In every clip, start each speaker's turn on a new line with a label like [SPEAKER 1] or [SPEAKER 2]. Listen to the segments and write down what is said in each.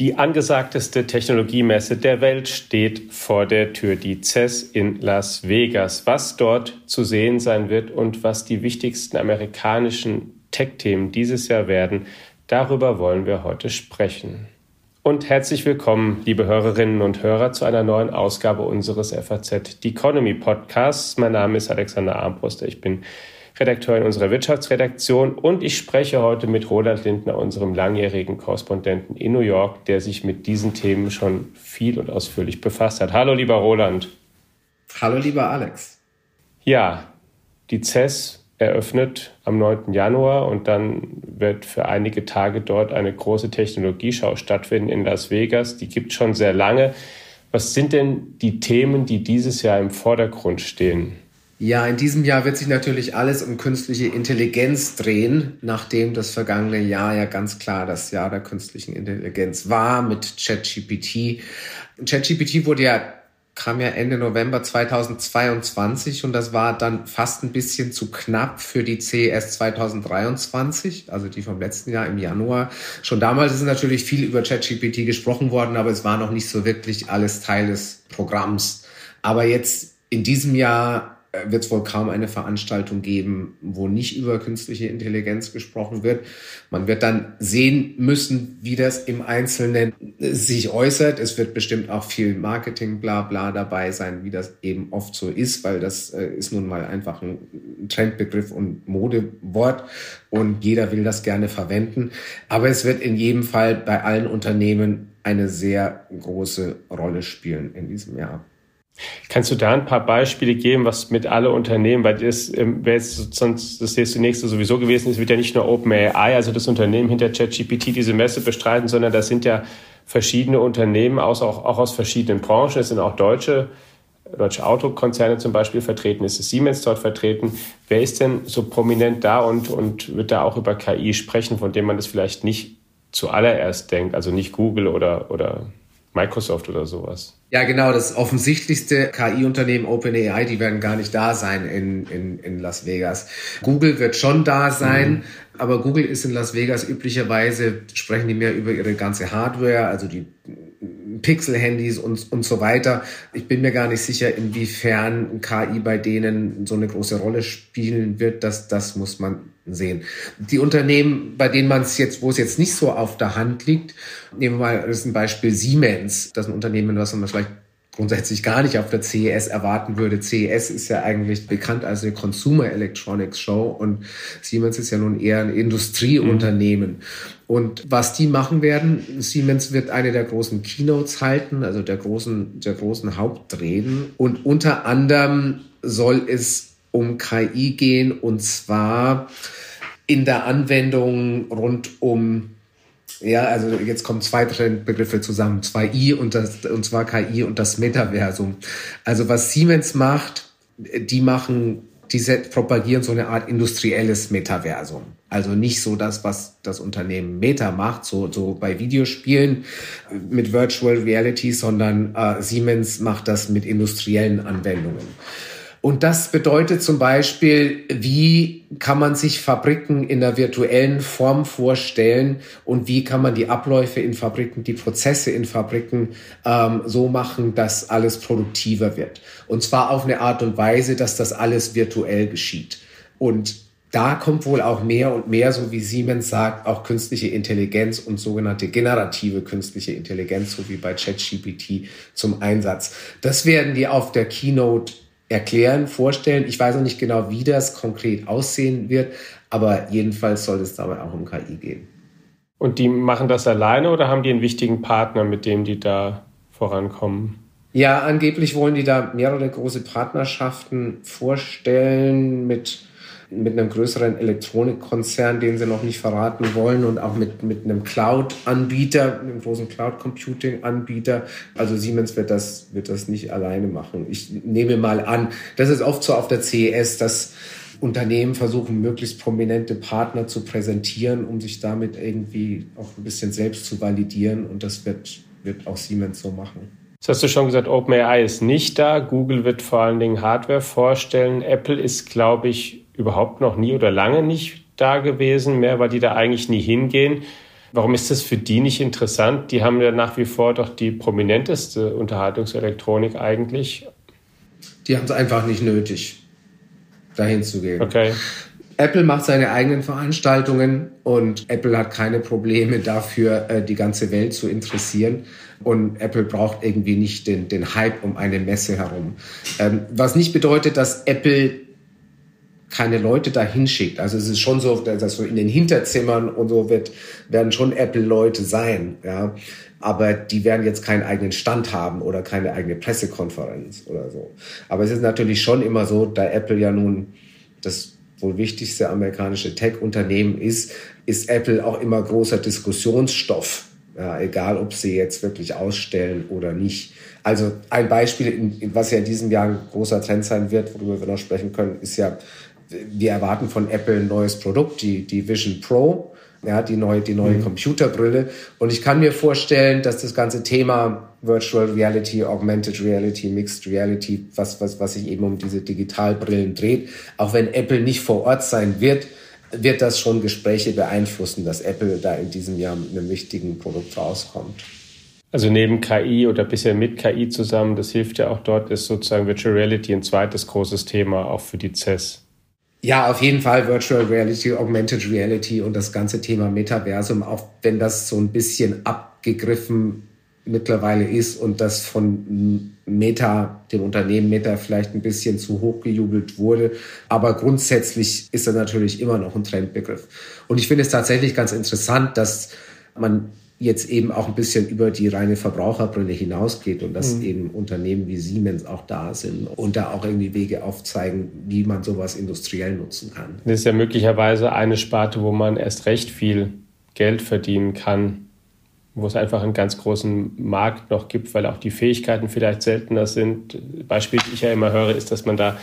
[SPEAKER 1] Die angesagteste Technologiemesse der Welt steht vor der Tür, die CES in Las Vegas. Was dort zu sehen sein wird und was die wichtigsten amerikanischen Tech-Themen dieses Jahr werden, darüber wollen wir heute sprechen. Und herzlich willkommen, liebe Hörerinnen und Hörer, zu einer neuen Ausgabe unseres FAZ The Economy Podcasts. Mein Name ist Alexander Armbruster. Ich bin Redakteur in unserer Wirtschaftsredaktion und ich spreche heute mit Roland Lindner, unserem langjährigen Korrespondenten in New York, der sich mit diesen Themen schon viel und ausführlich befasst hat. Hallo, lieber Roland.
[SPEAKER 2] Hallo, lieber Alex.
[SPEAKER 1] Ja, die CES eröffnet am 9. Januar und dann wird für einige Tage dort eine große Technologieschau stattfinden in Las Vegas. Die gibt schon sehr lange. Was sind denn die Themen, die dieses Jahr im Vordergrund stehen?
[SPEAKER 2] Ja, in diesem Jahr wird sich natürlich alles um künstliche Intelligenz drehen, nachdem das vergangene Jahr ja ganz klar das Jahr der künstlichen Intelligenz war mit ChatGPT. ChatGPT wurde ja kam ja Ende November 2022 und das war dann fast ein bisschen zu knapp für die CES 2023, also die vom letzten Jahr im Januar. Schon damals ist natürlich viel über ChatGPT gesprochen worden, aber es war noch nicht so wirklich alles Teil des Programms. Aber jetzt in diesem Jahr wird es wohl kaum eine Veranstaltung geben, wo nicht über künstliche Intelligenz gesprochen wird. Man wird dann sehen müssen, wie das im Einzelnen sich äußert. Es wird bestimmt auch viel Marketing, bla bla dabei sein, wie das eben oft so ist, weil das äh, ist nun mal einfach ein Trendbegriff und Modewort und jeder will das gerne verwenden. Aber es wird in jedem Fall bei allen Unternehmen eine sehr große Rolle spielen in diesem Jahr.
[SPEAKER 1] Kannst du da ein paar Beispiele geben, was mit alle Unternehmen, weil das ähm, wäre jetzt sonst das nächste nächste sowieso gewesen, es wird ja nicht nur OpenAI, also das Unternehmen hinter ChatGPT diese Messe bestreiten, sondern das sind ja verschiedene Unternehmen, aus, auch, auch aus verschiedenen Branchen. Es sind auch deutsche, deutsche Autokonzerne zum Beispiel vertreten, es ist Siemens dort vertreten. Wer ist denn so prominent da und, und wird da auch über KI sprechen, von dem man das vielleicht nicht zuallererst denkt, also nicht Google oder, oder Microsoft oder sowas.
[SPEAKER 2] Ja, genau, das offensichtlichste KI-Unternehmen OpenAI, die werden gar nicht da sein in, in, in Las Vegas. Google wird schon da sein, mhm. aber Google ist in Las Vegas üblicherweise, sprechen die mehr über ihre ganze Hardware, also die Pixel-Handys und, und so weiter. Ich bin mir gar nicht sicher, inwiefern KI bei denen so eine große Rolle spielen wird. Das, das muss man sehen. Die Unternehmen, bei denen man es jetzt, wo es jetzt nicht so auf der Hand liegt, nehmen wir mal, das ist ein Beispiel Siemens. Das ist ein Unternehmen, was man vielleicht grundsätzlich gar nicht auf der CES erwarten würde. CES ist ja eigentlich bekannt als eine Consumer Electronics Show und Siemens ist ja nun eher ein Industrieunternehmen. Mhm. Und was die machen werden, Siemens wird eine der großen Keynotes halten, also der großen, der großen Hauptreden. Und unter anderem soll es um KI gehen und zwar in der Anwendung rund um ja, also jetzt kommen zwei Begriffe zusammen, zwei I und das, und zwar KI und das Metaversum. Also was Siemens macht, die machen, die propagieren so eine Art industrielles Metaversum. Also nicht so das, was das Unternehmen Meta macht, so, so bei Videospielen mit Virtual Reality, sondern äh, Siemens macht das mit industriellen Anwendungen. Und das bedeutet zum Beispiel, wie kann man sich Fabriken in der virtuellen Form vorstellen und wie kann man die Abläufe in Fabriken, die Prozesse in Fabriken ähm, so machen, dass alles produktiver wird. Und zwar auf eine Art und Weise, dass das alles virtuell geschieht. Und da kommt wohl auch mehr und mehr, so wie Siemens sagt, auch künstliche Intelligenz und sogenannte generative künstliche Intelligenz, so wie bei ChatGPT, zum Einsatz. Das werden die auf der Keynote erklären, vorstellen. Ich weiß noch nicht genau, wie das konkret aussehen wird, aber jedenfalls soll es dabei auch um KI gehen.
[SPEAKER 1] Und die machen das alleine oder haben die einen wichtigen Partner, mit dem die da vorankommen?
[SPEAKER 2] Ja, angeblich wollen die da mehrere große Partnerschaften vorstellen mit mit einem größeren Elektronikkonzern, den sie noch nicht verraten wollen und auch mit, mit einem Cloud-Anbieter, einem großen Cloud-Computing-Anbieter. Also Siemens wird das, wird das nicht alleine machen. Ich nehme mal an, das ist oft so auf der CES, dass Unternehmen versuchen, möglichst prominente Partner zu präsentieren, um sich damit irgendwie auch ein bisschen selbst zu validieren. Und das wird, wird auch Siemens so machen.
[SPEAKER 1] Das hast du schon gesagt, OpenAI ist nicht da. Google wird vor allen Dingen Hardware vorstellen. Apple ist, glaube ich, überhaupt noch nie oder lange nicht da gewesen mehr, weil die da eigentlich nie hingehen. Warum ist das für die nicht interessant? Die haben ja nach wie vor doch die prominenteste Unterhaltungselektronik eigentlich.
[SPEAKER 2] Die haben es einfach nicht nötig, dahin zu gehen.
[SPEAKER 1] Okay.
[SPEAKER 2] Apple macht seine eigenen Veranstaltungen und Apple hat keine Probleme dafür, äh, die ganze Welt zu interessieren. Und Apple braucht irgendwie nicht den, den Hype um eine Messe herum. Ähm, was nicht bedeutet, dass Apple keine Leute dahin schickt. Also es ist schon so, dass so in den Hinterzimmern und so wird, werden schon Apple-Leute sein, ja. Aber die werden jetzt keinen eigenen Stand haben oder keine eigene Pressekonferenz oder so. Aber es ist natürlich schon immer so, da Apple ja nun das wohl wichtigste amerikanische Tech-Unternehmen ist, ist Apple auch immer großer Diskussionsstoff. Ja, egal, ob sie jetzt wirklich ausstellen oder nicht. Also ein Beispiel, was ja in diesem Jahr ein großer Trend sein wird, worüber wir noch sprechen können, ist ja, wir erwarten von Apple ein neues Produkt, die, die Vision Pro, ja, die neue, die neue mhm. Computerbrille. Und ich kann mir vorstellen, dass das ganze Thema Virtual Reality, Augmented Reality, Mixed Reality, was, was, was sich eben um diese Digitalbrillen dreht. Auch wenn Apple nicht vor Ort sein wird, wird das schon Gespräche beeinflussen, dass Apple da in diesem Jahr mit einem wichtigen Produkt rauskommt.
[SPEAKER 1] Also neben KI oder bisher mit KI zusammen, das hilft ja auch dort, ist sozusagen Virtual Reality ein zweites großes Thema auch für die CES.
[SPEAKER 2] Ja, auf jeden Fall Virtual Reality, Augmented Reality und das ganze Thema Metaversum, auch wenn das so ein bisschen abgegriffen mittlerweile ist und das von Meta, dem Unternehmen Meta vielleicht ein bisschen zu hoch gejubelt wurde. Aber grundsätzlich ist er natürlich immer noch ein Trendbegriff. Und ich finde es tatsächlich ganz interessant, dass man jetzt eben auch ein bisschen über die reine Verbraucherbrille hinausgeht und dass mhm. eben Unternehmen wie Siemens auch da sind und da auch irgendwie Wege aufzeigen, wie man sowas industriell nutzen kann.
[SPEAKER 1] Das ist ja möglicherweise eine Sparte, wo man erst recht viel Geld verdienen kann wo es einfach einen ganz großen Markt noch gibt, weil auch die Fähigkeiten vielleicht seltener sind. Beispiel, die ich ja immer höre, ist, dass man da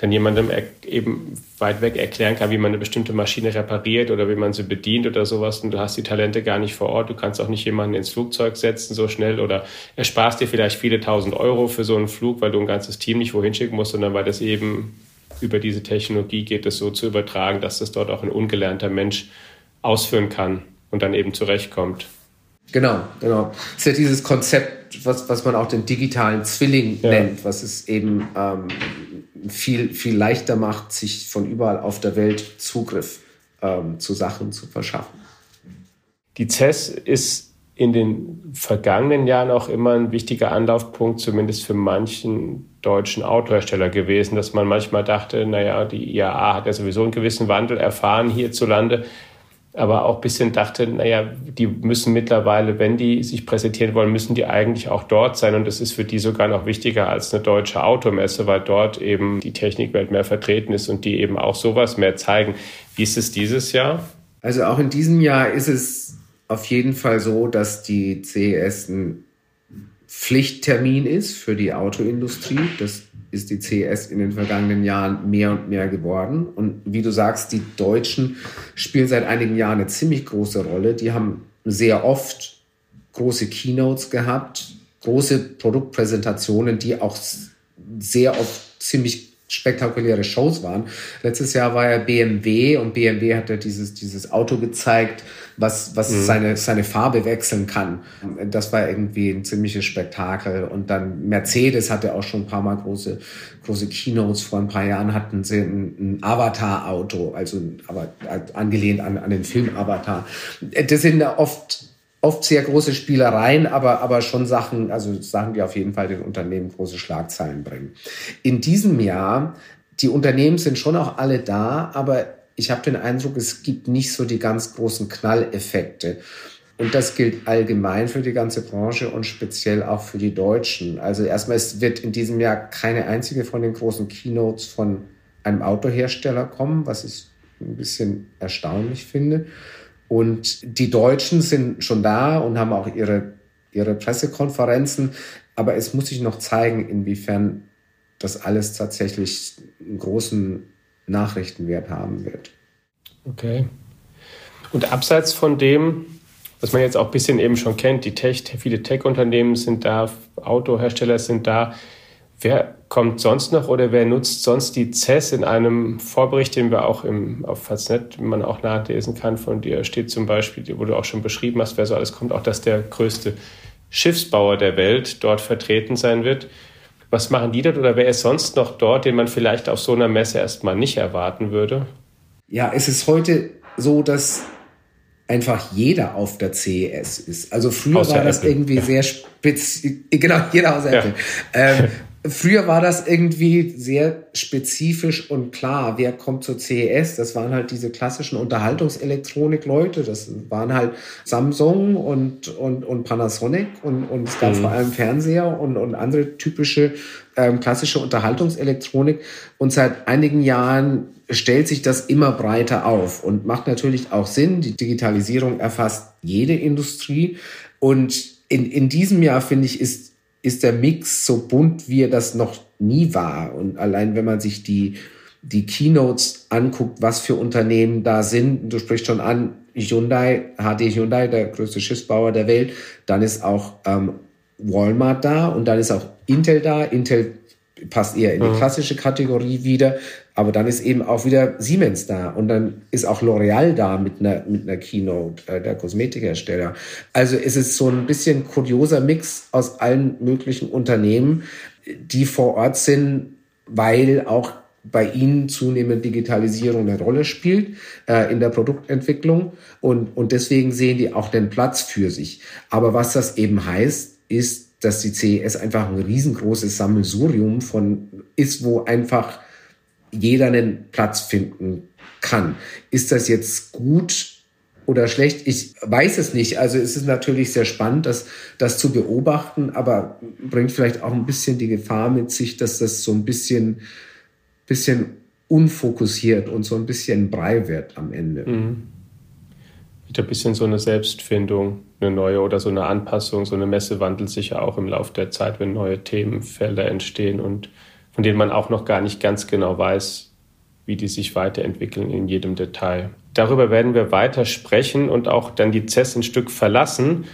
[SPEAKER 1] dann jemandem eben weit weg erklären kann, wie man eine bestimmte Maschine repariert oder wie man sie bedient oder sowas. Und du hast die Talente gar nicht vor Ort. Du kannst auch nicht jemanden ins Flugzeug setzen so schnell oder ersparst dir vielleicht viele tausend Euro für so einen Flug, weil du ein ganzes Team nicht wohin schicken musst, sondern weil das eben über diese Technologie geht, es so zu übertragen, dass das dort auch ein ungelernter Mensch ausführen kann und dann eben zurechtkommt.
[SPEAKER 2] Genau, genau. Es ist ja dieses Konzept, was, was man auch den digitalen Zwilling ja. nennt, was es eben ähm, viel, viel leichter macht, sich von überall auf der Welt Zugriff ähm, zu Sachen zu verschaffen.
[SPEAKER 1] Die CES ist in den vergangenen Jahren auch immer ein wichtiger Anlaufpunkt, zumindest für manchen deutschen Autohersteller gewesen, dass man manchmal dachte, naja, die IAA hat ja sowieso einen gewissen Wandel erfahren hierzulande aber auch ein bisschen dachte, naja, die müssen mittlerweile, wenn die sich präsentieren wollen, müssen die eigentlich auch dort sein. Und das ist für die sogar noch wichtiger als eine deutsche Automesse, weil dort eben die Technikwelt mehr vertreten ist und die eben auch sowas mehr zeigen. Wie ist es dieses Jahr?
[SPEAKER 2] Also auch in diesem Jahr ist es auf jeden Fall so, dass die CES ein Pflichttermin ist für die Autoindustrie. Das ist die CS in den vergangenen Jahren mehr und mehr geworden. Und wie du sagst, die Deutschen spielen seit einigen Jahren eine ziemlich große Rolle. Die haben sehr oft große Keynotes gehabt, große Produktpräsentationen, die auch sehr oft ziemlich spektakuläre Shows waren. Letztes Jahr war ja BMW und BMW hat ja dieses, dieses Auto gezeigt, was, was mhm. seine, seine Farbe wechseln kann. Das war irgendwie ein ziemliches Spektakel. Und dann Mercedes hatte auch schon ein paar Mal große, große Keynotes. Vor ein paar Jahren hatten sie ein, ein Avatar-Auto, also aber angelehnt an, an den Film Avatar. Das sind oft oft sehr große Spielereien, aber, aber schon Sachen, also Sachen, die auf jeden Fall den Unternehmen große Schlagzeilen bringen. In diesem Jahr, die Unternehmen sind schon auch alle da, aber ich habe den Eindruck, es gibt nicht so die ganz großen Knalleffekte. Und das gilt allgemein für die ganze Branche und speziell auch für die Deutschen. Also erstmal, es wird in diesem Jahr keine einzige von den großen Keynotes von einem Autohersteller kommen, was ich ein bisschen erstaunlich finde. Und die Deutschen sind schon da und haben auch ihre, ihre Pressekonferenzen. Aber es muss sich noch zeigen, inwiefern das alles tatsächlich einen großen Nachrichtenwert haben wird.
[SPEAKER 1] Okay. Und abseits von dem, was man jetzt auch ein bisschen eben schon kennt, die Tech, viele Tech-Unternehmen sind da, Autohersteller sind da. Wer kommt sonst noch oder wer nutzt sonst die CES in einem Vorbericht, den wir auch im, auf Faznet, man auch nachlesen kann von dir, steht zum Beispiel, wo du auch schon beschrieben hast, wer so alles kommt, auch dass der größte Schiffsbauer der Welt dort vertreten sein wird. Was machen die dort oder wer ist sonst noch dort, den man vielleicht auf so einer Messe erstmal nicht erwarten würde?
[SPEAKER 2] Ja, es ist heute so, dass einfach jeder auf der CES ist. Also früher außer war das Apple. irgendwie ja. sehr spitz, genau, jeder außer ja. Apple. Ähm, Früher war das irgendwie sehr spezifisch und klar, wer kommt zur CES? Das waren halt diese klassischen Unterhaltungselektronik-Leute. Das waren halt Samsung und, und, und Panasonic und, und es gab mhm. vor allem Fernseher und, und andere typische ähm, klassische Unterhaltungselektronik. Und seit einigen Jahren stellt sich das immer breiter auf und macht natürlich auch Sinn. Die Digitalisierung erfasst jede Industrie. Und in, in diesem Jahr, finde ich, ist ist der Mix so bunt, wie er das noch nie war. Und allein wenn man sich die, die Keynotes anguckt, was für Unternehmen da sind, du sprichst schon an, Hyundai, HD Hyundai, der größte Schiffsbauer der Welt, dann ist auch ähm, Walmart da und dann ist auch Intel da. Intel passt eher in die klassische Kategorie wieder. Aber dann ist eben auch wieder Siemens da und dann ist auch L'Oreal da mit einer, mit einer Keynote, äh, der Kosmetikhersteller. Also es ist so ein bisschen kurioser Mix aus allen möglichen Unternehmen, die vor Ort sind, weil auch bei ihnen zunehmend Digitalisierung eine Rolle spielt äh, in der Produktentwicklung und, und deswegen sehen die auch den Platz für sich. Aber was das eben heißt, ist, dass die CES einfach ein riesengroßes Sammelsurium von ist, wo einfach jeder einen Platz finden kann. Ist das jetzt gut oder schlecht? Ich weiß es nicht. Also es ist natürlich sehr spannend, das, das zu beobachten, aber bringt vielleicht auch ein bisschen die Gefahr mit sich, dass das so ein bisschen, bisschen unfokussiert und so ein bisschen Brei wird am Ende. Mhm
[SPEAKER 1] wieder ein bisschen so eine Selbstfindung, eine neue oder so eine Anpassung. So eine Messe wandelt sich ja auch im Laufe der Zeit, wenn neue Themenfelder entstehen und von denen man auch noch gar nicht ganz genau weiß, wie die sich weiterentwickeln in jedem Detail. Darüber werden wir weiter sprechen und auch dann die CES ein Stück verlassen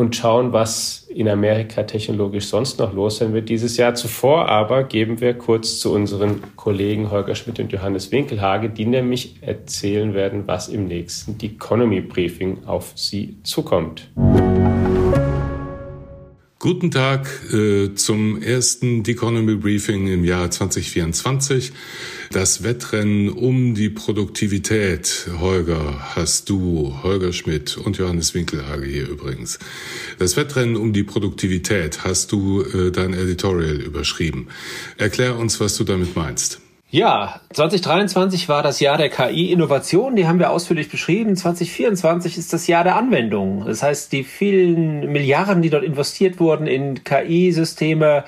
[SPEAKER 1] und schauen, was in Amerika technologisch sonst noch los sein wird dieses Jahr. Zuvor aber geben wir kurz zu unseren Kollegen Holger Schmidt und Johannes Winkelhage, die nämlich erzählen werden, was im nächsten Economy Briefing auf sie zukommt.
[SPEAKER 3] Guten Tag äh, zum ersten Economy Briefing im Jahr 2024. Das Wettrennen um die Produktivität, Holger, hast du, Holger Schmidt und Johannes Winkelhage hier übrigens. Das Wettrennen um die Produktivität hast du äh, dein Editorial überschrieben. Erklär uns, was du damit meinst.
[SPEAKER 4] Ja, 2023 war das Jahr der KI-Innovation, die haben wir ausführlich beschrieben. 2024 ist das Jahr der Anwendung. Das heißt, die vielen Milliarden, die dort investiert wurden in KI-Systeme,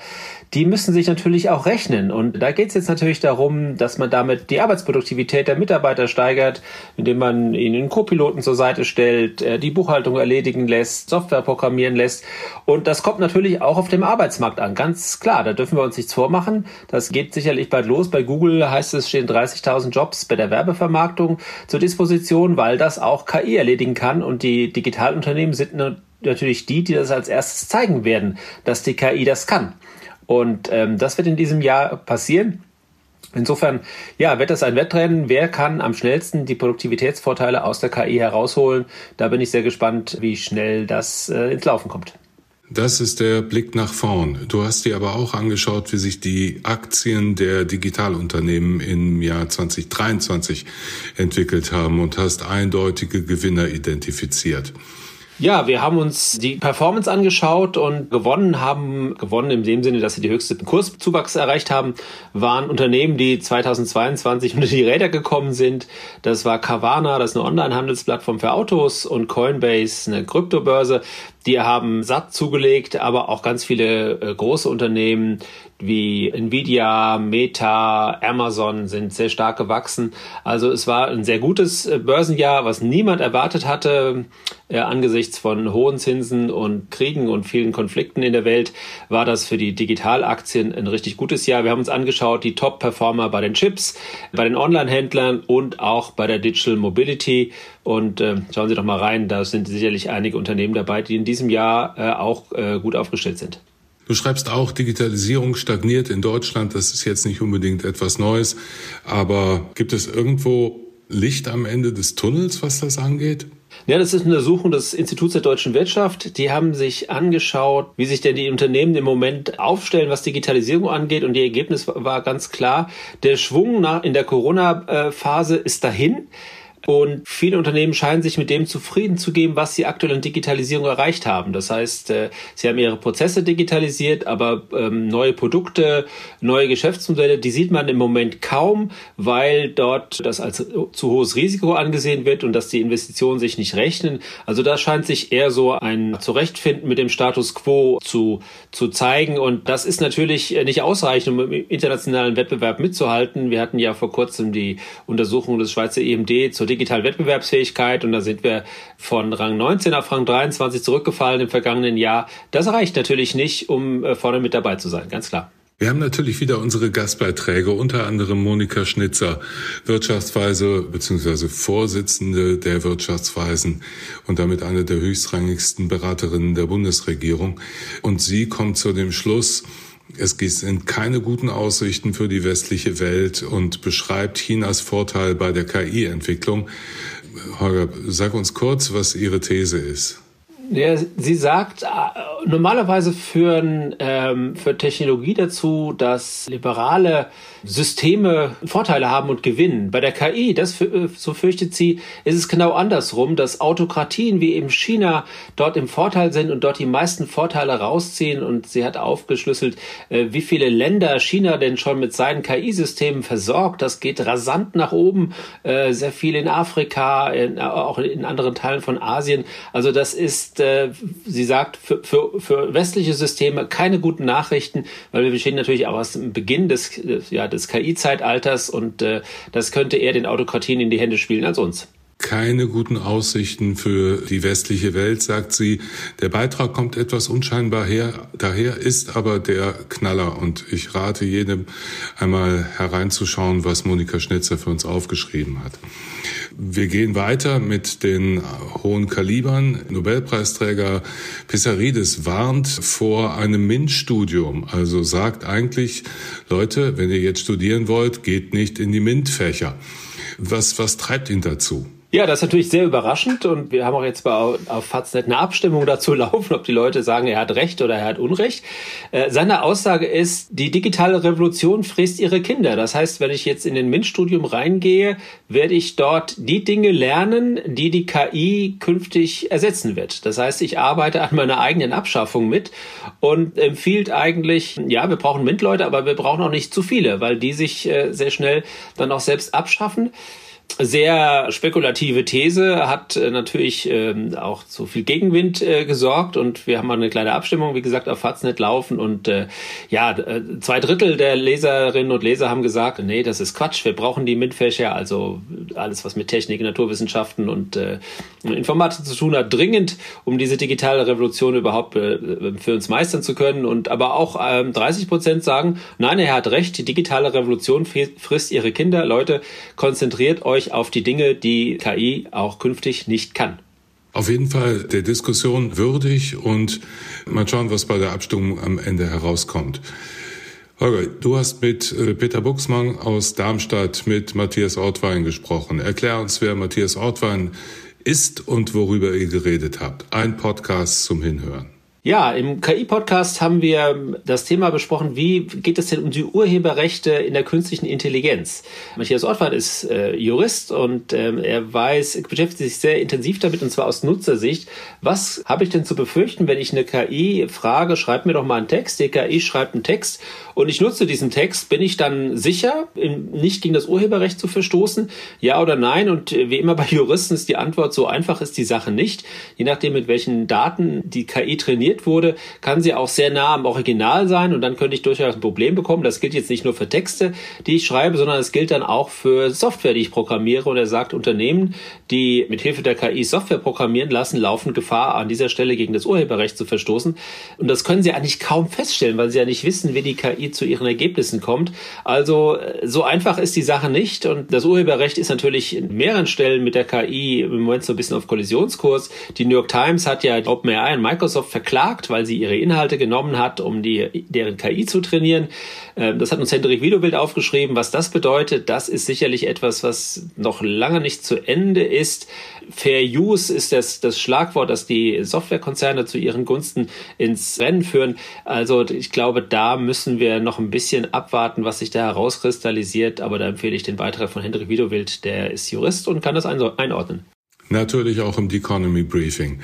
[SPEAKER 4] die müssen sich natürlich auch rechnen. Und da geht es jetzt natürlich darum, dass man damit die Arbeitsproduktivität der Mitarbeiter steigert, indem man ihnen Co-Piloten zur Seite stellt, äh, die Buchhaltung erledigen lässt, Software programmieren lässt. Und das kommt natürlich auch auf dem Arbeitsmarkt an. Ganz klar, da dürfen wir uns nichts vormachen. Das geht sicherlich bald los. Bei Google heißt es, stehen 30.000 Jobs bei der Werbevermarktung zur Disposition, weil das auch KI erledigen kann. Und die Digitalunternehmen sind natürlich die, die das als erstes zeigen werden, dass die KI das kann. Und ähm, das wird in diesem Jahr passieren. Insofern, ja, wird das ein Wettrennen. Wer kann am schnellsten die Produktivitätsvorteile aus der KI herausholen? Da bin ich sehr gespannt, wie schnell das äh, ins Laufen kommt.
[SPEAKER 3] Das ist der Blick nach vorn. Du hast dir aber auch angeschaut, wie sich die Aktien der Digitalunternehmen im Jahr 2023 entwickelt haben und hast eindeutige Gewinner identifiziert.
[SPEAKER 4] Ja, wir haben uns die Performance angeschaut und gewonnen haben, gewonnen in dem Sinne, dass sie die höchste Kurszuwachs erreicht haben, waren Unternehmen, die 2022 unter die Räder gekommen sind. Das war Carvana, das ist eine Online-Handelsplattform für Autos und Coinbase, eine Kryptobörse. Die haben satt zugelegt, aber auch ganz viele äh, große Unternehmen wie Nvidia, Meta, Amazon sind sehr stark gewachsen. Also es war ein sehr gutes äh, Börsenjahr, was niemand erwartet hatte. Äh, angesichts von hohen Zinsen und Kriegen und vielen Konflikten in der Welt war das für die Digitalaktien ein richtig gutes Jahr. Wir haben uns angeschaut, die Top-Performer bei den Chips, bei den Online-Händlern und auch bei der Digital Mobility. Und äh, schauen Sie doch mal rein, da sind sicherlich einige Unternehmen dabei, die in diesem Jahr äh, auch äh, gut aufgestellt sind.
[SPEAKER 3] Du schreibst auch, Digitalisierung stagniert in Deutschland. Das ist jetzt nicht unbedingt etwas Neues. Aber gibt es irgendwo Licht am Ende des Tunnels, was das angeht?
[SPEAKER 4] Ja, das ist eine Untersuchung des Instituts der deutschen Wirtschaft. Die haben sich angeschaut, wie sich denn die Unternehmen im Moment aufstellen, was Digitalisierung angeht. Und die Ergebnis war ganz klar, der Schwung nach, in der Corona-Phase ist dahin. Und viele Unternehmen scheinen sich mit dem zufrieden zu geben, was sie aktuell in Digitalisierung erreicht haben. Das heißt, äh, sie haben ihre Prozesse digitalisiert, aber ähm, neue Produkte, neue Geschäftsmodelle, die sieht man im Moment kaum, weil dort das als zu hohes Risiko angesehen wird und dass die Investitionen sich nicht rechnen. Also da scheint sich eher so ein Zurechtfinden mit dem Status quo zu, zu zeigen. Und das ist natürlich nicht ausreichend, um im internationalen Wettbewerb mitzuhalten. Wir hatten ja vor kurzem die Untersuchung des Schweizer EMD zur digitalen Wettbewerbsfähigkeit und da sind wir von Rang 19 auf Rang 23 zurückgefallen im vergangenen Jahr. Das reicht natürlich nicht, um äh, vorne mit dabei zu sein, ganz klar.
[SPEAKER 3] Wir haben natürlich wieder unsere Gastbeiträge, unter anderem Monika Schnitzer, Wirtschaftsweise bzw. Vorsitzende der Wirtschaftsweisen und damit eine der höchstrangigsten Beraterinnen der Bundesregierung. Und sie kommt zu dem Schluss, es sind keine guten Aussichten für die westliche Welt und beschreibt Chinas Vorteil bei der KI-Entwicklung. Holger, sag uns kurz, was Ihre These ist.
[SPEAKER 4] Ja, sie sagt, äh, normalerweise führen ähm, für Technologie dazu, dass liberale Systeme Vorteile haben und gewinnen. Bei der KI, das äh, so fürchtet sie, ist es genau andersrum, dass Autokratien wie eben China dort im Vorteil sind und dort die meisten Vorteile rausziehen. Und sie hat aufgeschlüsselt, äh, wie viele Länder China denn schon mit seinen KI-Systemen versorgt. Das geht rasant nach oben, äh, sehr viel in Afrika, auch in anderen Teilen von Asien. Also das ist, sie sagt, für, für, für westliche Systeme keine guten Nachrichten, weil wir stehen natürlich auch aus dem Beginn des, ja, des KI-Zeitalters und äh, das könnte eher den Autokratien in die Hände spielen als uns
[SPEAKER 3] keine guten Aussichten für die westliche Welt, sagt sie. Der Beitrag kommt etwas unscheinbar her, daher ist aber der Knaller. Und ich rate jedem einmal hereinzuschauen, was Monika Schnitzer für uns aufgeschrieben hat. Wir gehen weiter mit den hohen Kalibern. Nobelpreisträger Pissarides warnt vor einem MINT-Studium. Also sagt eigentlich, Leute, wenn ihr jetzt studieren wollt, geht nicht in die MINT-Fächer. Was, was treibt ihn dazu?
[SPEAKER 4] Ja, das ist natürlich sehr überraschend und wir haben auch jetzt bei, auf Faznet eine Abstimmung dazu laufen, ob die Leute sagen, er hat Recht oder er hat Unrecht. Äh, seine Aussage ist, die digitale Revolution frisst ihre Kinder. Das heißt, wenn ich jetzt in den MINT-Studium reingehe, werde ich dort die Dinge lernen, die die KI künftig ersetzen wird. Das heißt, ich arbeite an meiner eigenen Abschaffung mit und empfiehlt eigentlich, ja, wir brauchen MINT-Leute, aber wir brauchen auch nicht zu viele, weil die sich äh, sehr schnell dann auch selbst abschaffen sehr spekulative These, hat äh, natürlich ähm, auch zu viel Gegenwind äh, gesorgt und wir haben eine kleine Abstimmung, wie gesagt, auf Faznet laufen und äh, ja, äh, zwei Drittel der Leserinnen und Leser haben gesagt, nee, das ist Quatsch, wir brauchen die MINT-Fächer, also alles, was mit Technik, Naturwissenschaften und äh, Informatik zu tun hat, dringend, um diese digitale Revolution überhaupt äh, für uns meistern zu können und aber auch ähm, 30 Prozent sagen, nein, er hat recht, die digitale Revolution frisst ihre Kinder, Leute, konzentriert euch euch auf die Dinge, die KI auch künftig nicht kann.
[SPEAKER 3] Auf jeden Fall der Diskussion würdig und mal schauen, was bei der Abstimmung am Ende herauskommt. Holger, du hast mit äh, Peter Buxmann aus Darmstadt mit Matthias Ortwein gesprochen. Erklär uns, wer Matthias Ortwein ist und worüber ihr geredet habt. Ein Podcast zum Hinhören.
[SPEAKER 4] Ja, im KI-Podcast haben wir das Thema besprochen, wie geht es denn um die Urheberrechte in der künstlichen Intelligenz. Matthias Ortwald ist äh, Jurist und ähm, er weiß, beschäftigt sich sehr intensiv damit und zwar aus Nutzersicht. Was habe ich denn zu befürchten, wenn ich eine KI frage, schreib mir doch mal einen Text, die KI schreibt einen Text und ich nutze diesen Text, bin ich dann sicher, nicht gegen das Urheberrecht zu verstoßen? Ja oder nein? Und äh, wie immer bei Juristen ist die Antwort, so einfach ist die Sache nicht. Je nachdem, mit welchen Daten die KI trainiert analysiert wurde, kann sie auch sehr nah am Original sein und dann könnte ich durchaus ein Problem bekommen. Das gilt jetzt nicht nur für Texte, die ich schreibe, sondern es gilt dann auch für Software, die ich programmiere. Und er sagt, Unternehmen, die mit Hilfe der KI Software programmieren lassen, laufen Gefahr, an dieser Stelle gegen das Urheberrecht zu verstoßen. Und das können sie eigentlich kaum feststellen, weil sie ja nicht wissen, wie die KI zu ihren Ergebnissen kommt. Also so einfach ist die Sache nicht. Und das Urheberrecht ist natürlich in mehreren Stellen mit der KI im Moment so ein bisschen auf Kollisionskurs. Die New York Times hat ja OpenAI und Microsoft verklagt, verklagt, weil sie ihre Inhalte genommen hat, um die, deren KI zu trainieren. Ähm, das hat uns Hendrik Widowild aufgeschrieben. Was das bedeutet, das ist sicherlich etwas, was noch lange nicht zu Ende ist. Fair Use ist das, das Schlagwort, das die Softwarekonzerne zu ihren Gunsten ins Rennen führen. Also ich glaube, da müssen wir noch ein bisschen abwarten, was sich da herauskristallisiert. Aber da empfehle ich den Beitrag von Hendrik Widowild. Der ist Jurist und kann das einordnen.
[SPEAKER 3] Natürlich auch im Economy Briefing.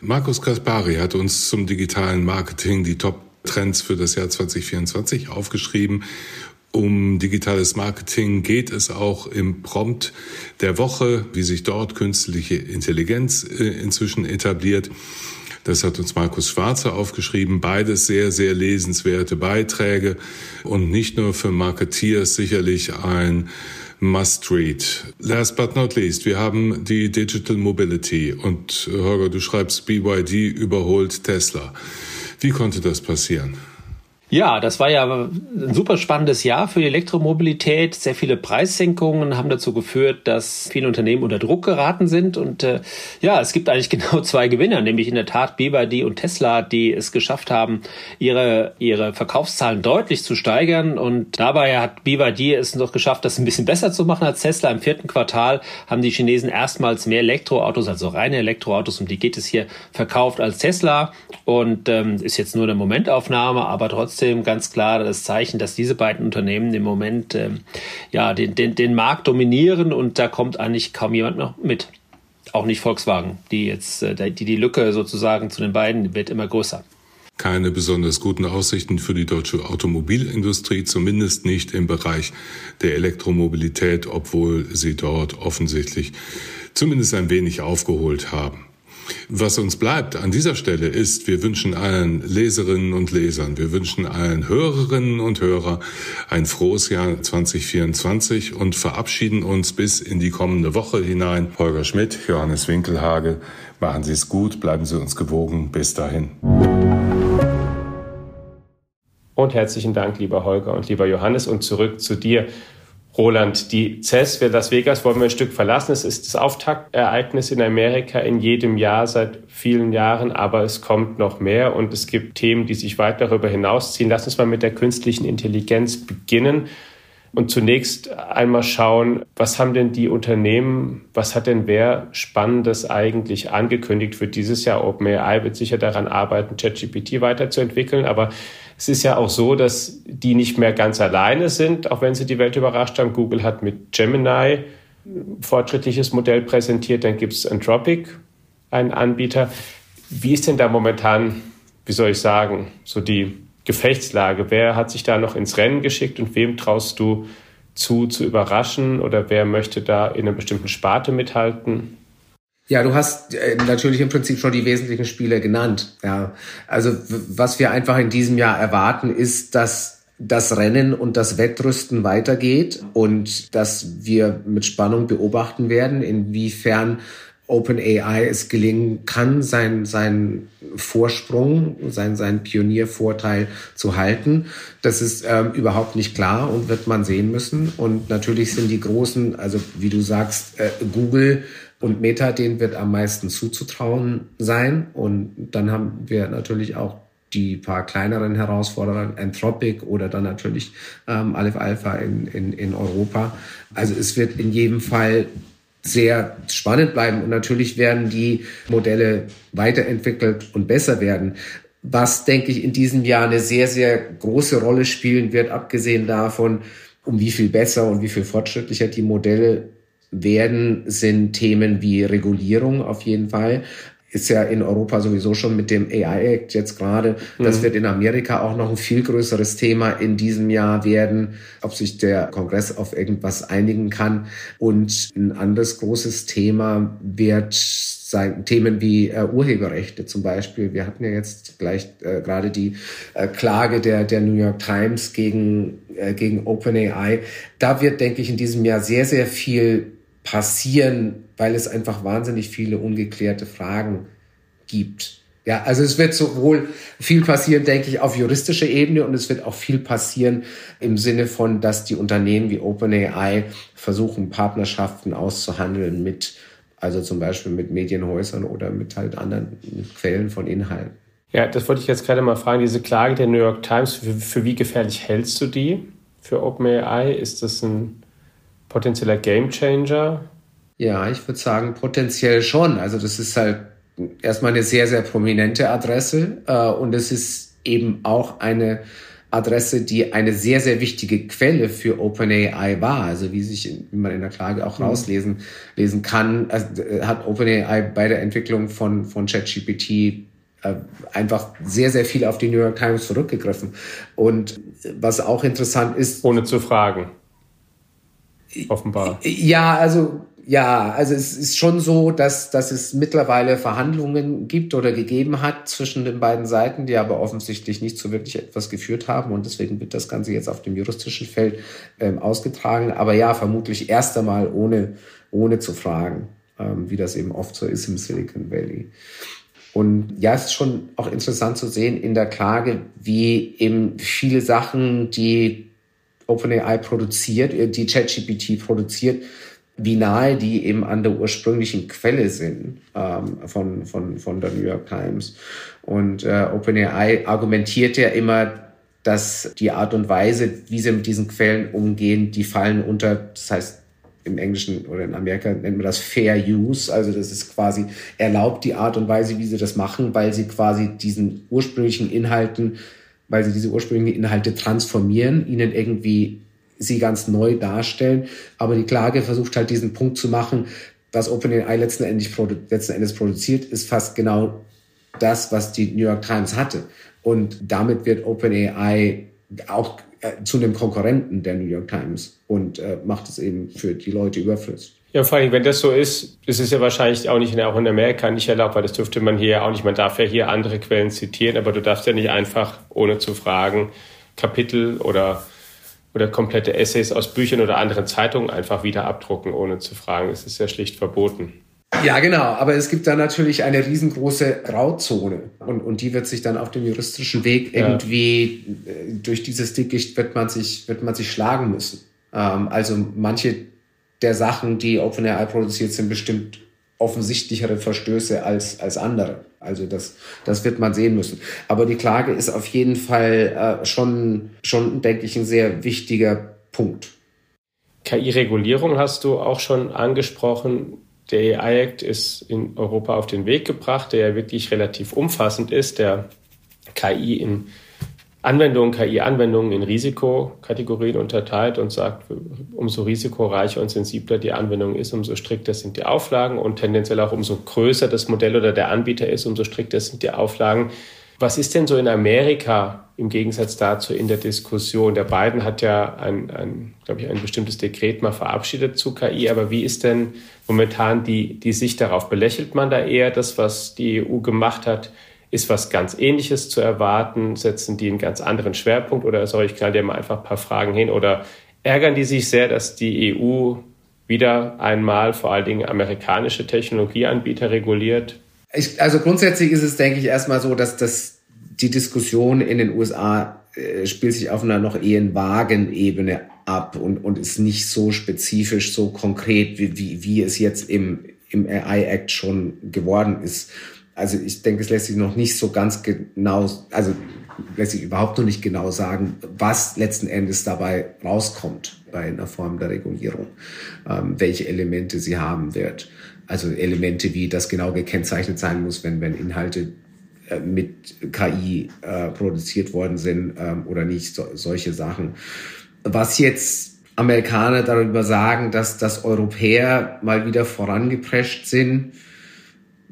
[SPEAKER 3] Markus Kaspari hat uns zum digitalen Marketing die Top-Trends für das Jahr 2024 aufgeschrieben. Um digitales Marketing geht es auch im Prompt der Woche, wie sich dort künstliche Intelligenz äh, inzwischen etabliert. Das hat uns Markus Schwarze aufgeschrieben. Beides sehr, sehr lesenswerte Beiträge und nicht nur für Marketeers sicherlich ein Must-Read. Last but not least, wir haben die Digital Mobility und Holger, du schreibst BYD überholt Tesla. Wie konnte das passieren?
[SPEAKER 4] Ja, das war ja ein super spannendes Jahr für die Elektromobilität. Sehr viele Preissenkungen haben dazu geführt, dass viele Unternehmen unter Druck geraten sind. Und äh, ja, es gibt eigentlich genau zwei Gewinner, nämlich in der Tat BYD und Tesla, die es geschafft haben, ihre, ihre Verkaufszahlen deutlich zu steigern. Und dabei hat BYD es noch geschafft, das ein bisschen besser zu machen als Tesla. Im vierten Quartal haben die Chinesen erstmals mehr Elektroautos, also reine Elektroautos, um die geht es hier, verkauft als Tesla. Und ähm, ist jetzt nur eine Momentaufnahme, aber trotzdem trotzdem ganz klar das Zeichen, dass diese beiden Unternehmen im Moment äh, ja den, den, den Markt dominieren und da kommt eigentlich kaum jemand noch mit. Auch nicht Volkswagen, die jetzt äh, die, die Lücke sozusagen zu den beiden wird immer größer
[SPEAKER 3] keine besonders guten Aussichten für die deutsche Automobilindustrie, zumindest nicht im Bereich der Elektromobilität, obwohl sie dort offensichtlich zumindest ein wenig aufgeholt haben. Was uns bleibt an dieser Stelle ist, wir wünschen allen Leserinnen und Lesern, wir wünschen allen Hörerinnen und Hörer ein frohes Jahr 2024 und verabschieden uns bis in die kommende Woche hinein. Holger Schmidt, Johannes Winkelhage, machen Sie es gut, bleiben Sie uns gewogen. Bis dahin.
[SPEAKER 1] Und herzlichen Dank, lieber Holger und lieber Johannes. Und zurück zu dir. Roland, die CES Las Vegas wollen wir ein Stück verlassen. Es ist das Auftaktereignis in Amerika in jedem Jahr seit vielen Jahren, aber es kommt noch mehr und es gibt Themen, die sich weit darüber hinausziehen. Lass uns mal mit der künstlichen Intelligenz beginnen und zunächst einmal schauen, was haben denn die Unternehmen, was hat denn wer Spannendes eigentlich angekündigt für dieses Jahr? OpenAI wird sicher daran arbeiten, ChatGPT weiterzuentwickeln, aber es ist ja auch so, dass die nicht mehr ganz alleine sind, auch wenn sie die Welt überrascht haben. Google hat mit Gemini ein fortschrittliches Modell präsentiert. Dann gibt es Anthropic, einen Anbieter. Wie ist denn da momentan, wie soll ich sagen, so die Gefechtslage? Wer hat sich da noch ins Rennen geschickt und wem traust du zu, zu überraschen? Oder wer möchte da in einer bestimmten Sparte mithalten?
[SPEAKER 2] Ja, du hast äh, natürlich im Prinzip schon die wesentlichen Spiele genannt. Ja, also was wir einfach in diesem Jahr erwarten, ist, dass das Rennen und das Wettrüsten weitergeht und dass wir mit Spannung beobachten werden, inwiefern OpenAI es gelingen kann, sein, sein Vorsprung, sein, sein Pioniervorteil zu halten. Das ist ähm, überhaupt nicht klar und wird man sehen müssen. Und natürlich sind die großen, also wie du sagst, äh, Google und Meta, denen wird am meisten zuzutrauen sein. Und dann haben wir natürlich auch die paar kleineren Herausforderer, Anthropic oder dann natürlich ähm, Aleph Alpha in, in, in Europa. Also es wird in jedem Fall sehr spannend bleiben und natürlich werden die Modelle weiterentwickelt und besser werden. Was, denke ich, in diesem Jahr eine sehr, sehr große Rolle spielen wird, abgesehen davon, um wie viel besser und wie viel fortschrittlicher die Modelle werden, sind Themen wie Regulierung auf jeden Fall. Ist ja in Europa sowieso schon mit dem AI Act jetzt gerade. Das mhm. wird in Amerika auch noch ein viel größeres Thema in diesem Jahr werden, ob sich der Kongress auf irgendwas einigen kann. Und ein anderes großes Thema wird sein, Themen wie äh, Urheberrechte zum Beispiel. Wir hatten ja jetzt gleich äh, gerade die äh, Klage der, der New York Times gegen, äh, gegen OpenAI. Da wird, denke ich, in diesem Jahr sehr, sehr viel passieren, weil es einfach wahnsinnig viele ungeklärte Fragen gibt. Ja, also es wird sowohl viel passieren, denke ich, auf juristischer Ebene und es wird auch viel passieren im Sinne von, dass die Unternehmen wie OpenAI versuchen, Partnerschaften auszuhandeln mit, also zum Beispiel mit Medienhäusern oder mit halt anderen Quellen von Inhalten.
[SPEAKER 1] Ja, das wollte ich jetzt gerade mal fragen. Diese Klage der New York Times, für, für wie gefährlich hältst du die für OpenAI? Ist das ein potenzieller Gamechanger?
[SPEAKER 2] Ja, ich würde sagen, potenziell schon. Also das ist halt erstmal eine sehr, sehr prominente Adresse äh, und es ist eben auch eine Adresse, die eine sehr, sehr wichtige Quelle für OpenAI war. Also wie sich, wie man in der Klage auch mhm. rauslesen lesen kann, also, äh, hat OpenAI bei der Entwicklung von, von ChatGPT äh, einfach sehr, sehr viel auf die New York Times zurückgegriffen. Und was auch interessant ist.
[SPEAKER 1] Ohne zu fragen. Offenbar.
[SPEAKER 2] Ja, also ja, also es ist schon so, dass, dass es mittlerweile Verhandlungen gibt oder gegeben hat zwischen den beiden Seiten, die aber offensichtlich nicht so wirklich etwas geführt haben und deswegen wird das Ganze jetzt auf dem juristischen Feld ähm, ausgetragen. Aber ja, vermutlich erst einmal ohne, ohne zu fragen, ähm, wie das eben oft so ist im Silicon Valley. Und ja, es ist schon auch interessant zu sehen in der Klage, wie eben viele Sachen, die OpenAI produziert, äh, die ChatGPT produziert, wie nahe die eben an der ursprünglichen Quelle sind ähm, von, von, von der New York Times. Und äh, OpenAI argumentiert ja immer, dass die Art und Weise, wie sie mit diesen Quellen umgehen, die fallen unter, das heißt, im Englischen oder in Amerika nennt man das Fair Use. Also das ist quasi erlaubt die Art und Weise, wie sie das machen, weil sie quasi diesen ursprünglichen Inhalten, weil sie diese ursprünglichen Inhalte transformieren, ihnen irgendwie sie ganz neu darstellen. Aber die Klage versucht halt diesen Punkt zu machen, was OpenAI letzten Endes, letzten Endes produziert, ist fast genau das, was die New York Times hatte. Und damit wird OpenAI auch äh, zu einem Konkurrenten der New York Times und äh, macht es eben für die Leute überflüssig.
[SPEAKER 1] Ja, vor allem, wenn das so ist, ist es ja wahrscheinlich auch nicht in, auch in Amerika nicht erlaubt, weil das dürfte man hier auch nicht. Man darf ja hier andere Quellen zitieren, aber du darfst ja nicht einfach, ohne zu fragen, Kapitel oder, oder komplette Essays aus Büchern oder anderen Zeitungen einfach wieder abdrucken, ohne zu fragen. Es ist ja schlicht verboten.
[SPEAKER 2] Ja, genau. Aber es gibt da natürlich eine riesengroße Grauzone. Und, und die wird sich dann auf dem juristischen Weg irgendwie, ja. Äh, durch dieses Dickicht wird man sich, wird man sich schlagen müssen. Ähm, also manche der Sachen, die OpenAI produziert, sind bestimmt offensichtlichere Verstöße als, als andere. Also das, das wird man sehen müssen. Aber die Klage ist auf jeden Fall äh, schon, schon, denke ich, ein sehr wichtiger Punkt.
[SPEAKER 1] KI-Regulierung hast du auch schon angesprochen. Der AI Act ist in Europa auf den Weg gebracht, der ja wirklich relativ umfassend ist, der KI in Anwendungen, KI-Anwendungen in Risikokategorien unterteilt und sagt, umso risikoreicher und sensibler die Anwendung ist, umso strikter sind die Auflagen und tendenziell auch umso größer das Modell oder der Anbieter ist, umso strikter sind die Auflagen. Was ist denn so in Amerika im Gegensatz dazu in der Diskussion? Der Biden hat ja ein, ein glaube ich, ein bestimmtes Dekret mal verabschiedet zu KI, aber wie ist denn momentan die, die Sicht darauf? Belächelt man da eher das, was die EU gemacht hat? Ist was ganz Ähnliches zu erwarten? Setzen die einen ganz anderen Schwerpunkt oder soll ich knall dir mal einfach ein paar Fragen hin? Oder ärgern die sich sehr, dass die EU wieder einmal vor allen Dingen amerikanische Technologieanbieter reguliert?
[SPEAKER 2] Ich, also grundsätzlich ist es, denke ich, erstmal so, dass das die Diskussion in den USA äh, spielt sich auf einer noch eher vagen Ebene ab und, und ist nicht so spezifisch, so konkret, wie, wie, wie es jetzt im, im AI Act schon geworden ist. Also ich denke, es lässt sich noch nicht so ganz genau, also lässt sich überhaupt noch nicht genau sagen, was letzten Endes dabei rauskommt bei einer Form der Regulierung, ähm, welche Elemente sie haben wird. Also Elemente wie das genau gekennzeichnet sein muss, wenn, wenn Inhalte äh, mit KI äh, produziert worden sind ähm, oder nicht, so, solche Sachen. Was jetzt Amerikaner darüber sagen, dass, dass Europäer mal wieder vorangeprescht sind,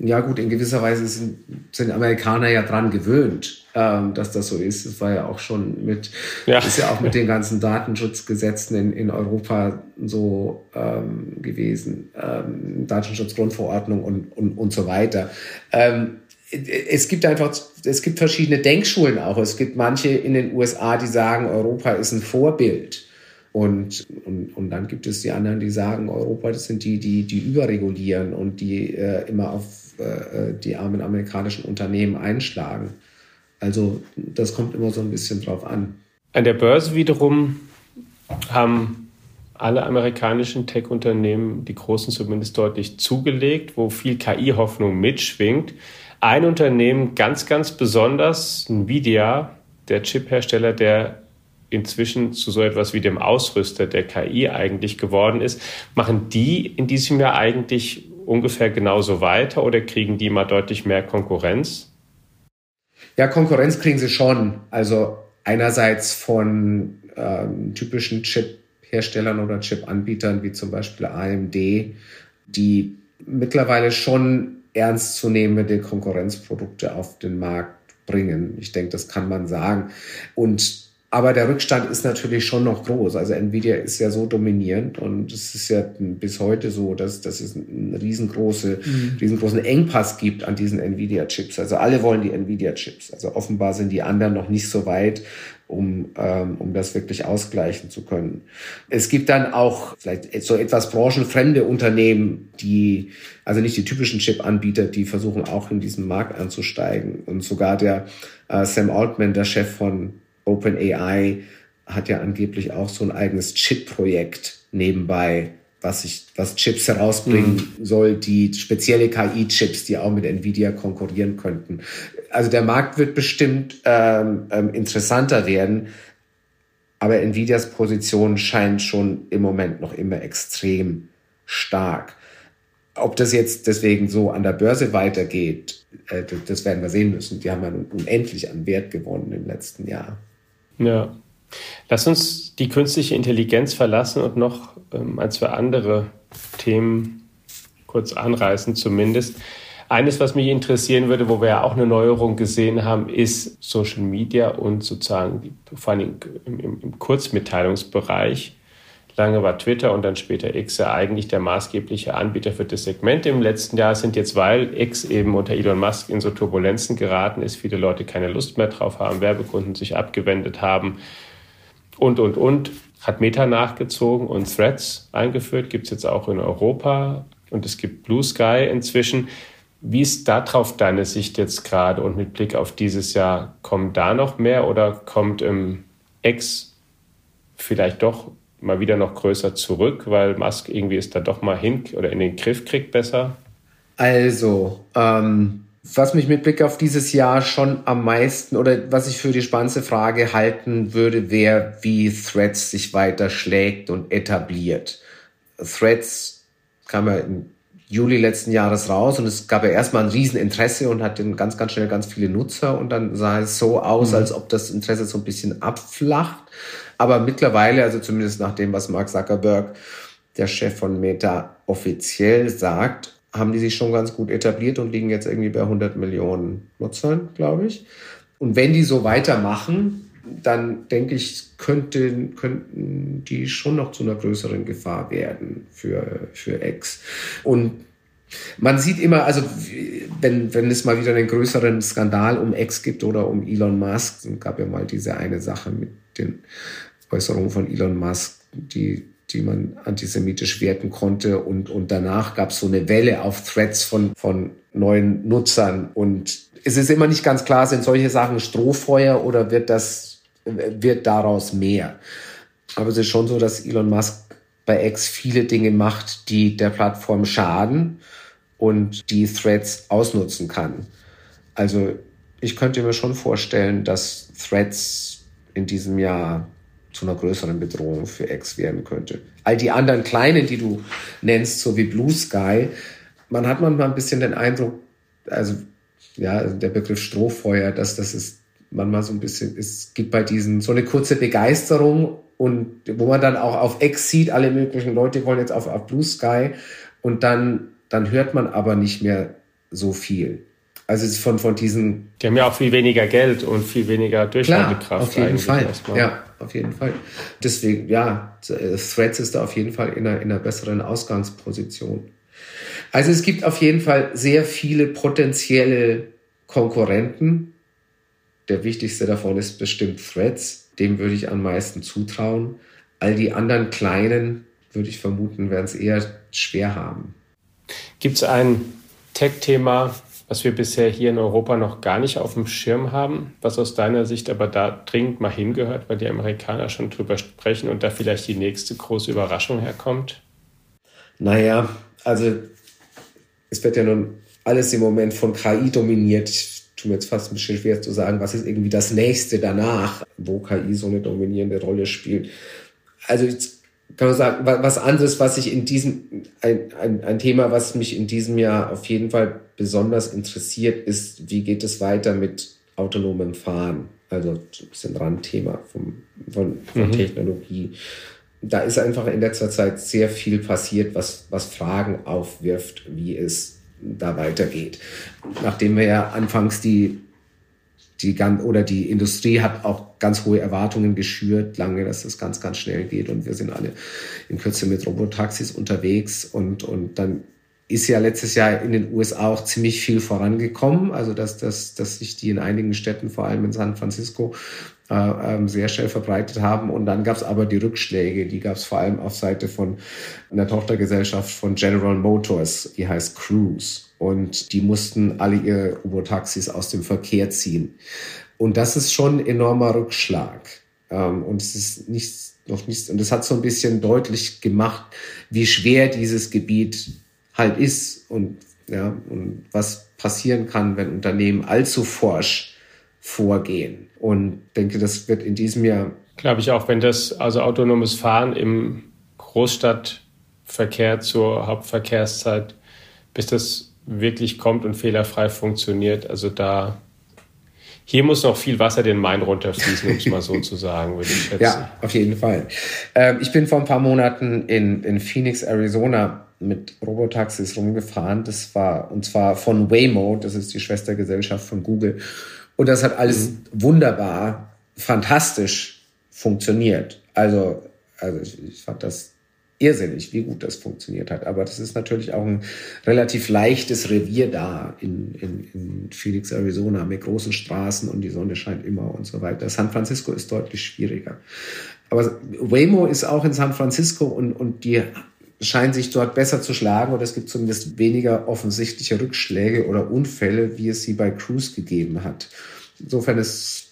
[SPEAKER 2] ja gut, in gewisser Weise sind, sind Amerikaner ja dran gewöhnt, ähm, dass das so ist. Das war ja auch schon mit, ja. ist ja auch mit den ganzen Datenschutzgesetzen in, in Europa so ähm, gewesen, ähm, Datenschutzgrundverordnung und, und, und so weiter. Ähm, es gibt einfach, es gibt verschiedene Denkschulen auch. Es gibt manche in den USA, die sagen, Europa ist ein Vorbild. Und, und, und dann gibt es die anderen, die sagen, Europa, das sind die, die, die überregulieren und die äh, immer auf äh, die armen amerikanischen Unternehmen einschlagen. Also das kommt immer so ein bisschen drauf an.
[SPEAKER 1] An der Börse wiederum haben alle amerikanischen Tech-Unternehmen, die großen zumindest deutlich zugelegt, wo viel KI-Hoffnung mitschwingt. Ein Unternehmen ganz, ganz besonders, Nvidia, der Chiphersteller, der inzwischen zu so etwas wie dem Ausrüster der KI eigentlich geworden ist. Machen die in diesem Jahr eigentlich ungefähr genauso weiter oder kriegen die mal deutlich mehr Konkurrenz?
[SPEAKER 2] Ja, Konkurrenz kriegen sie schon. Also einerseits von ähm, typischen Chip-Herstellern oder Chip-Anbietern wie zum Beispiel AMD, die mittlerweile schon ernstzunehmende Konkurrenzprodukte auf den Markt bringen. Ich denke, das kann man sagen. Und aber der Rückstand ist natürlich schon noch groß. Also Nvidia ist ja so dominierend und es ist ja bis heute so, dass, dass es einen riesengroße, mhm. riesengroßen Engpass gibt an diesen Nvidia-Chips. Also alle wollen die Nvidia-Chips. Also offenbar sind die anderen noch nicht so weit, um, ähm, um das wirklich ausgleichen zu können. Es gibt dann auch vielleicht so etwas branchenfremde Unternehmen, die, also nicht die typischen Chip-Anbieter, die versuchen auch in diesen Markt anzusteigen. Und sogar der äh, Sam Altman, der Chef von OpenAI hat ja angeblich auch so ein eigenes Chip-Projekt nebenbei, was sich, was Chips herausbringen mhm. soll, die spezielle KI-Chips, die auch mit Nvidia konkurrieren könnten. Also der Markt wird bestimmt ähm, ähm, interessanter werden, aber Nvidias Position scheint schon im Moment noch immer extrem stark. Ob das jetzt deswegen so an der Börse weitergeht, äh, das werden wir sehen müssen. Die haben ja unendlich an Wert gewonnen im letzten Jahr.
[SPEAKER 1] Ja. Lass uns die künstliche Intelligenz verlassen und noch ähm, ein, zwei andere Themen kurz anreißen zumindest. Eines, was mich interessieren würde, wo wir ja auch eine Neuerung gesehen haben, ist Social Media und sozusagen vor allem im, im, im Kurzmitteilungsbereich. Lange war Twitter und dann später X ja eigentlich der maßgebliche Anbieter für das Segment. Im letzten Jahr sind jetzt, weil X eben unter Elon Musk in so Turbulenzen geraten ist, viele Leute keine Lust mehr drauf haben, Werbekunden sich abgewendet haben und, und, und, hat Meta nachgezogen und Threads eingeführt, gibt es jetzt auch in Europa und es gibt Blue Sky inzwischen. Wie ist darauf deine Sicht jetzt gerade und mit Blick auf dieses Jahr, kommen da noch mehr oder kommt im X vielleicht doch mal wieder noch größer zurück, weil Musk irgendwie es da doch mal hin oder in den Griff kriegt besser?
[SPEAKER 2] Also, ähm, was mich mit Blick auf dieses Jahr schon am meisten oder was ich für die spannendste Frage halten würde, wäre, wie Threads sich weiter schlägt und etabliert. Threads ja im Juli letzten Jahres raus und es gab ja erstmal ein Rieseninteresse und hat ganz, ganz schnell ganz viele Nutzer und dann sah es so aus, mhm. als ob das Interesse so ein bisschen abflacht. Aber mittlerweile, also zumindest nach dem, was Mark Zuckerberg, der Chef von Meta, offiziell sagt, haben die sich schon ganz gut etabliert und liegen jetzt irgendwie bei 100 Millionen Nutzern, glaube ich. Und wenn die so weitermachen, dann denke ich, könnten, könnten die schon noch zu einer größeren Gefahr werden für, für X. Und man sieht immer, also wenn, wenn es mal wieder einen größeren Skandal um X gibt oder um Elon Musk, es gab ja mal diese eine Sache mit den Äußerungen von Elon Musk, die, die man antisemitisch werten konnte. Und, und danach gab es so eine Welle auf Threads von, von neuen Nutzern. Und es ist immer nicht ganz klar, sind solche Sachen Strohfeuer oder wird das, wird daraus mehr? Aber es ist schon so, dass Elon Musk bei X viele Dinge macht, die der Plattform schaden und die Threads ausnutzen kann. Also ich könnte mir schon vorstellen, dass Threads in diesem Jahr zu einer größeren Bedrohung für X werden könnte. All die anderen kleinen, die du nennst, so wie Blue Sky, man hat manchmal ein bisschen den Eindruck, also ja, der Begriff Strohfeuer, dass das ist manchmal so ein bisschen, es gibt bei diesen so eine kurze Begeisterung und wo man dann auch auf X sieht, alle möglichen Leute wollen jetzt auf, auf Blue Sky und dann, dann hört man aber nicht mehr so viel. Also von, von diesen.
[SPEAKER 1] Die haben ja auch viel weniger Geld und viel weniger Durchhaltekraft.
[SPEAKER 2] Auf jeden Fall. Erstmal. Ja, auf jeden Fall. Deswegen, ja, Threads ist da auf jeden Fall in einer, in einer besseren Ausgangsposition. Also es gibt auf jeden Fall sehr viele potenzielle Konkurrenten. Der wichtigste davon ist bestimmt Threads. Dem würde ich am meisten zutrauen. All die anderen kleinen, würde ich vermuten, werden es eher schwer haben.
[SPEAKER 1] Gibt es ein Tech-Thema, was wir bisher hier in Europa noch gar nicht auf dem Schirm haben, was aus deiner Sicht aber da dringend mal hingehört, weil die Amerikaner schon drüber sprechen und da vielleicht die nächste große Überraschung herkommt?
[SPEAKER 2] Naja, also es wird ja nun alles im Moment von KI dominiert. Tue mir jetzt fast ein bisschen schwer zu sagen, was ist irgendwie das nächste danach, wo KI so eine dominierende Rolle spielt. Also jetzt kann man sagen, was anderes, was ich in diesem, ein, ein, ein Thema, was mich in diesem Jahr auf jeden Fall besonders interessiert, ist, wie geht es weiter mit autonomem Fahren? Also ein bisschen Randthema vom, von, von mhm. Technologie. Da ist einfach in letzter Zeit sehr viel passiert, was, was Fragen aufwirft, wie es da weitergeht. Nachdem wir ja anfangs die die ganz, oder die Industrie hat auch ganz hohe Erwartungen geschürt, lange, dass das ganz, ganz schnell geht und wir sind alle in Kürze mit Robotaxis unterwegs und, und dann ist ja letztes Jahr in den USA auch ziemlich viel vorangekommen, also dass, dass, dass sich die in einigen Städten, vor allem in San Francisco, sehr schnell verbreitet haben. Und dann gab es aber die Rückschläge, die gab es vor allem auf Seite von einer Tochtergesellschaft von General Motors, die heißt Cruise. Und die mussten alle ihre Robotaxis aus dem Verkehr ziehen. Und das ist schon ein enormer Rückschlag. Ähm, und es ist nichts, noch nichts, und es hat so ein bisschen deutlich gemacht, wie schwer dieses Gebiet halt ist und, ja, und was passieren kann, wenn Unternehmen allzu forsch vorgehen. Und denke, das wird in diesem Jahr.
[SPEAKER 1] Glaube ich auch, wenn das, also autonomes Fahren im Großstadtverkehr zur Hauptverkehrszeit, bis das wirklich kommt und fehlerfrei funktioniert, also da hier muss noch viel Wasser den Main runterfließen, um es mal so zu sagen, würde ich schätzen.
[SPEAKER 2] Ja, auf jeden Fall. Ähm, ich bin vor ein paar Monaten in, in Phoenix, Arizona mit Robotaxis rumgefahren. Das war, und zwar von Waymo, das ist die Schwestergesellschaft von Google. Und das hat alles mhm. wunderbar, fantastisch funktioniert. Also, also ich, ich fand das irrsinnig, wie gut das funktioniert hat. Aber das ist natürlich auch ein relativ leichtes Revier da in, in, in Phoenix, Arizona, mit großen Straßen und die Sonne scheint immer und so weiter. San Francisco ist deutlich schwieriger. Aber Waymo ist auch in San Francisco und, und die scheinen sich dort besser zu schlagen oder es gibt zumindest weniger offensichtliche Rückschläge oder Unfälle, wie es sie bei Cruise gegeben hat. Insofern ist,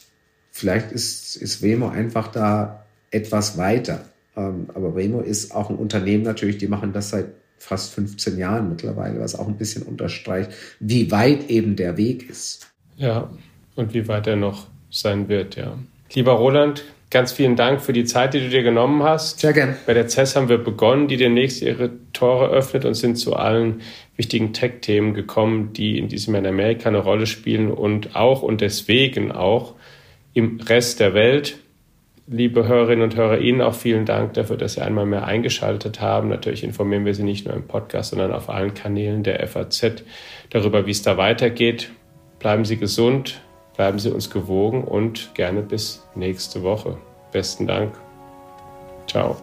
[SPEAKER 2] vielleicht ist, ist Waymo einfach da etwas weiter. Ähm, aber Waymo ist auch ein Unternehmen natürlich, die machen das seit fast 15 Jahren mittlerweile, was auch ein bisschen unterstreicht, wie weit eben der Weg ist.
[SPEAKER 1] Ja, und wie weit er noch sein wird, ja. Lieber Roland, Ganz vielen Dank für die Zeit, die du dir genommen hast.
[SPEAKER 2] Sehr gern.
[SPEAKER 1] Bei der CES haben wir begonnen, die demnächst ihre Tore öffnet und sind zu allen wichtigen Tech-Themen gekommen, die in diesem Jahr in Amerika eine Rolle spielen und auch und deswegen auch im Rest der Welt. Liebe Hörerinnen und Hörer, Ihnen auch vielen Dank dafür, dass Sie einmal mehr eingeschaltet haben. Natürlich informieren wir Sie nicht nur im Podcast, sondern auf allen Kanälen der FAZ darüber, wie es da weitergeht. Bleiben Sie gesund, Bleiben Sie uns gewogen und gerne bis nächste Woche. Besten Dank. Ciao.